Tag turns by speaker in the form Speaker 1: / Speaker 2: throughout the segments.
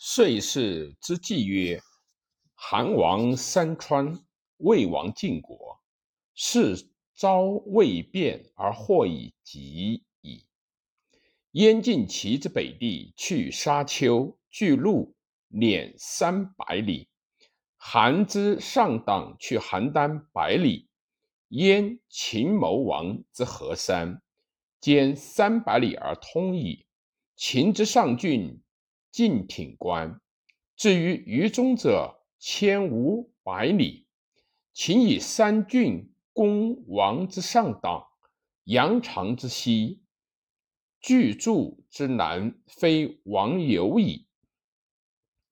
Speaker 1: 岁氏之纪曰：韩王三川，魏王晋国，是朝未变而祸已及矣。燕晋齐之北地，去沙丘，巨鹿辇三百里；韩之上党，去邯郸百里。燕秦谋王之河山，兼三百里而通矣。秦之上郡。晋挺关，至于于中者，千五百里。秦以三郡攻王之上党，阳长之西，巨柱之南，非王有矣。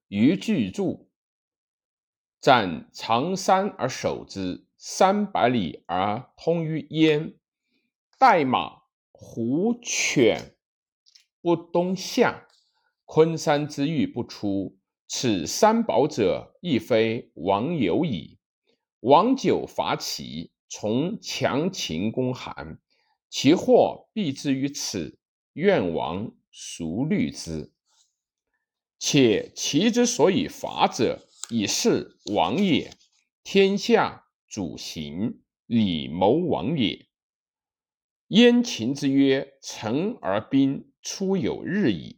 Speaker 1: 于巨柱占长山而守之，三百里而通于燕。代马、胡、犬不东向。昆山之玉不出，此三宝者，亦非王有矣。王九伐齐，从强秦攻韩，其祸必之于此。愿王孰虑之？且齐之所以伐者，以示王也。天下主行，礼谋王也。燕秦之曰，成而兵出有日矣。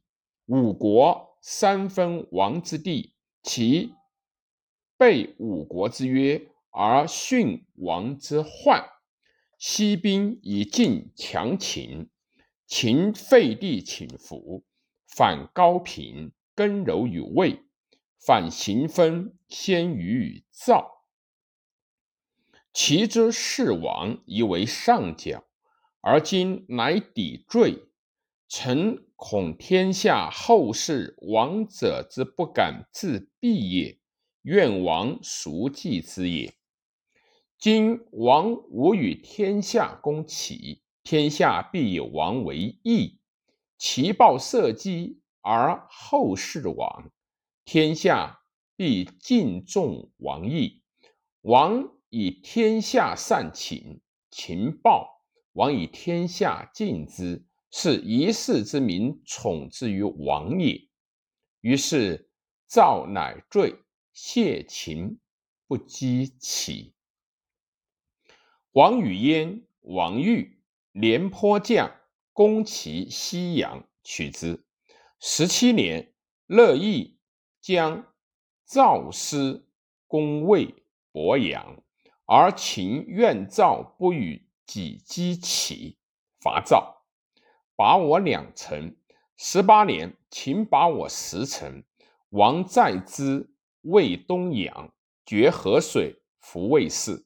Speaker 1: 五国三分王之地，其背五国之约而殉王之患。西兵以进强秦，秦废地请服，反高平，更柔于魏，反行分，先于赵。其之事王以为上角，而今乃抵坠。臣恐天下后世王者之不敢自毙也，愿王熟计之也？今王无与天下攻齐，天下必以王为义。其报社稷而后世亡，天下必敬重王义。王以天下善秦，秦报王以天下敬之。是一世之民宠之于王也。于是赵乃坠，谢秦不击齐。王与燕、王玉廉颇将攻齐西阳，取之。十七年，乐毅将赵师攻魏博阳，而秦怨赵不与己击齐，伐赵。拔我两城，十八年，秦拔我十城。王在之，魏东阳，决河水，服魏氏。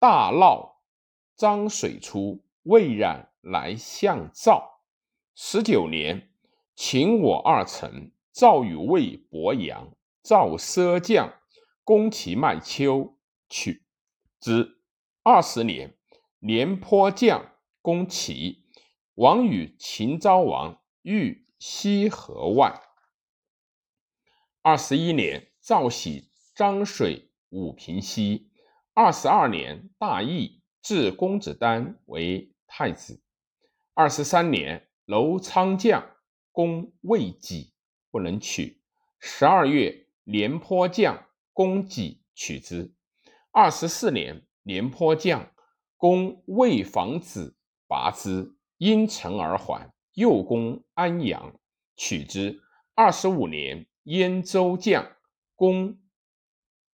Speaker 1: 大涝，漳水出，魏冉来向赵。十九年，秦我二城，赵与魏博阳。赵奢将攻其麦丘，取之。二十年，廉颇将攻齐。王与秦昭王遇西河外。二十一年，赵喜漳水武平西。二十二年，大义置公子丹为太子。二十三年，楼仓将攻魏己，不能取。十二月，廉颇将攻己，取之。二十四年，廉颇将攻魏房子，拔之。因城而还，又攻安阳，取之。二十五年，燕州将攻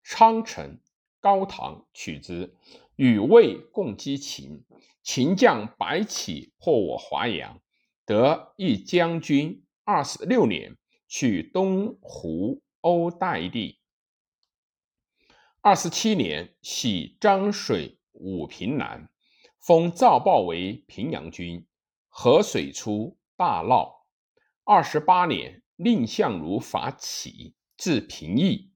Speaker 1: 昌城、高唐，取之。与魏共击秦，秦将白起破我华阳，得一将军。二十六年，取东湖欧代地。二十七年，徙漳水武平南，封赵豹为平阳君。河水出，大涝。二十八年，蔺相如伐齐，至平邑，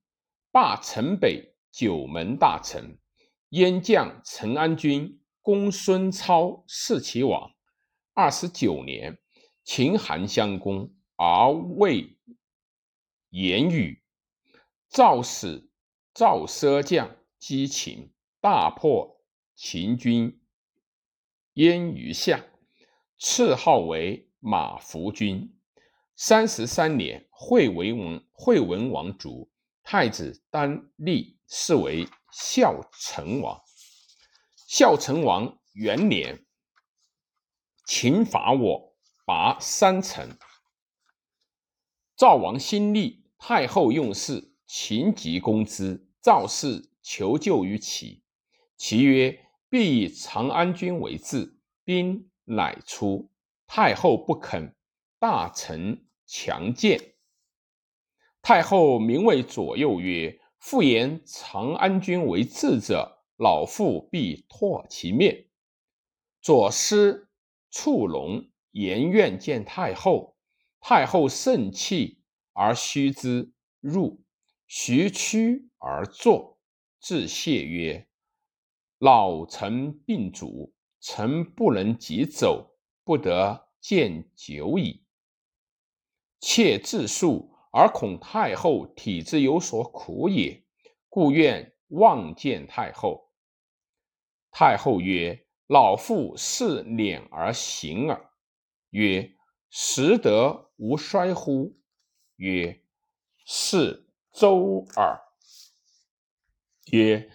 Speaker 1: 罢城北九门大臣。燕将陈安军攻孙操，弑其王。二十九年，秦韩相攻，而魏言语。赵使赵奢将击秦，大破秦军燕于下。赐号为马服君。三十三年，惠文王惠文王卒，太子丹立，是为孝成王。孝成王元年，秦伐我，拔三城。赵王新立，太后用事，秦急攻之，赵氏求救于齐。齐曰：“必以长安君为质。”兵乃出。太后不肯，大臣强谏。太后明谓左右曰：“复言长安君为质者，老妇必唾其面。”左师触龙言愿见太后。太后盛气而须之，入，徐屈而坐，自谢曰：“老臣病主，臣不能即走。”不得见久矣。妾自述而恐太后体质有所苦也，故愿望见太后。太后曰：“老妇是敛而行耳。”曰：“实德无衰乎？”曰：“是周耳。”曰：“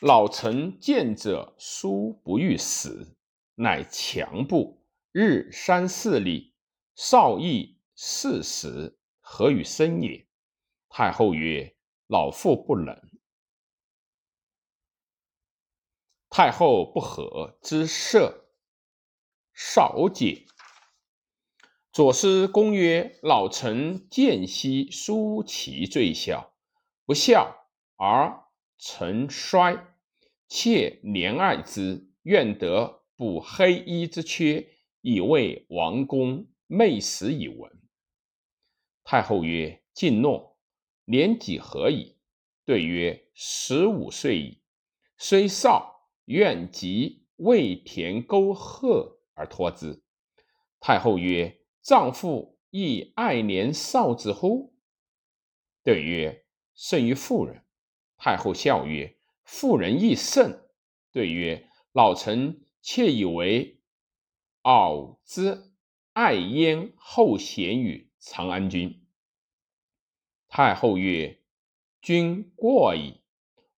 Speaker 1: 老臣见者殊不欲死，乃强步。”日三四里，少邑四十，何与生也？太后曰：“老妇不能。”太后不和之色，少解。左师公曰：“老臣见兮叔其最小，不孝而成衰，妾怜爱之，愿得补黑衣之缺。”以为王公昧死以闻。太后曰：“敬诺。年几何矣？”对曰：“十五岁矣。”虽少，愿及为田沟壑而托之。太后曰：“丈夫亦爱怜少子乎？”对曰：“甚于妇人。”太后笑曰：“妇人亦甚。”对曰：“老臣妾以为。”敖之爱焉后贤于长安君。太后曰：“君过矣。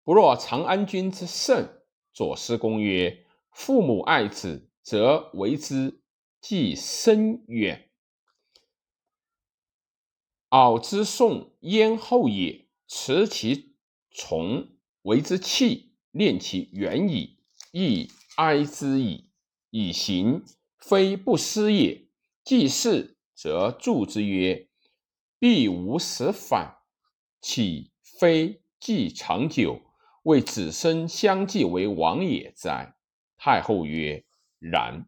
Speaker 1: 不若长安君之甚。”左思公曰：“父母爱子，则为之计深远。敖之送焉后也，持其从，为之器，念其远矣，亦哀之矣，以行。”非不思也。既是，则助之曰：“必无死反，岂非既长久，为子孙相继为王也哉？”太后曰：“然。”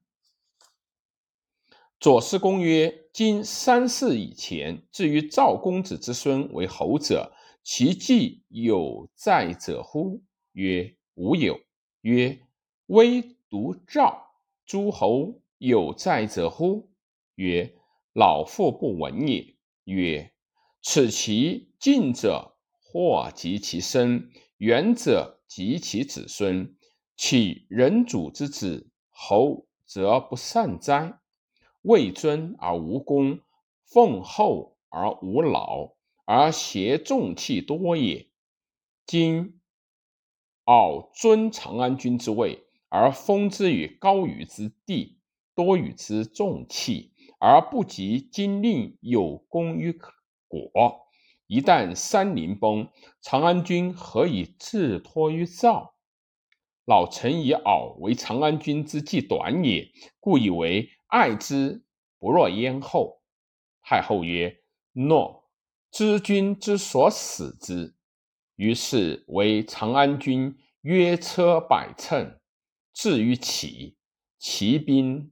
Speaker 1: 左师公曰：“今三世以前，至于赵公子之孙为侯者，其继有在者乎？”曰：“无有。”曰：“唯独赵诸侯。”有在者乎？曰：老妇不闻也。曰：此其近者，或及其身；远者，及其子孙。岂人主之子侯，则不善哉？位尊而无功，奉厚而无劳，而挟重器多也。今傲尊长安君之位，而封之于高于之地。多与之重器，而不及今令有功于国。一旦山林崩，长安君何以自托于赵？老臣以敖为长安君之计短也，故以为爱之不若燕后。太后曰：“诺。知君之所使之。”于是为长安君约车百乘，至于齐，齐兵。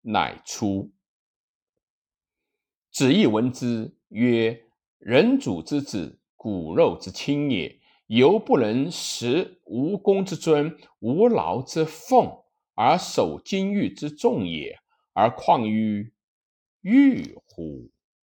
Speaker 1: 乃出，子义闻之曰：“人主之子，骨肉之亲也，犹不能食无功之尊，无劳之奉，而守金玉之重也，而况于玉乎？”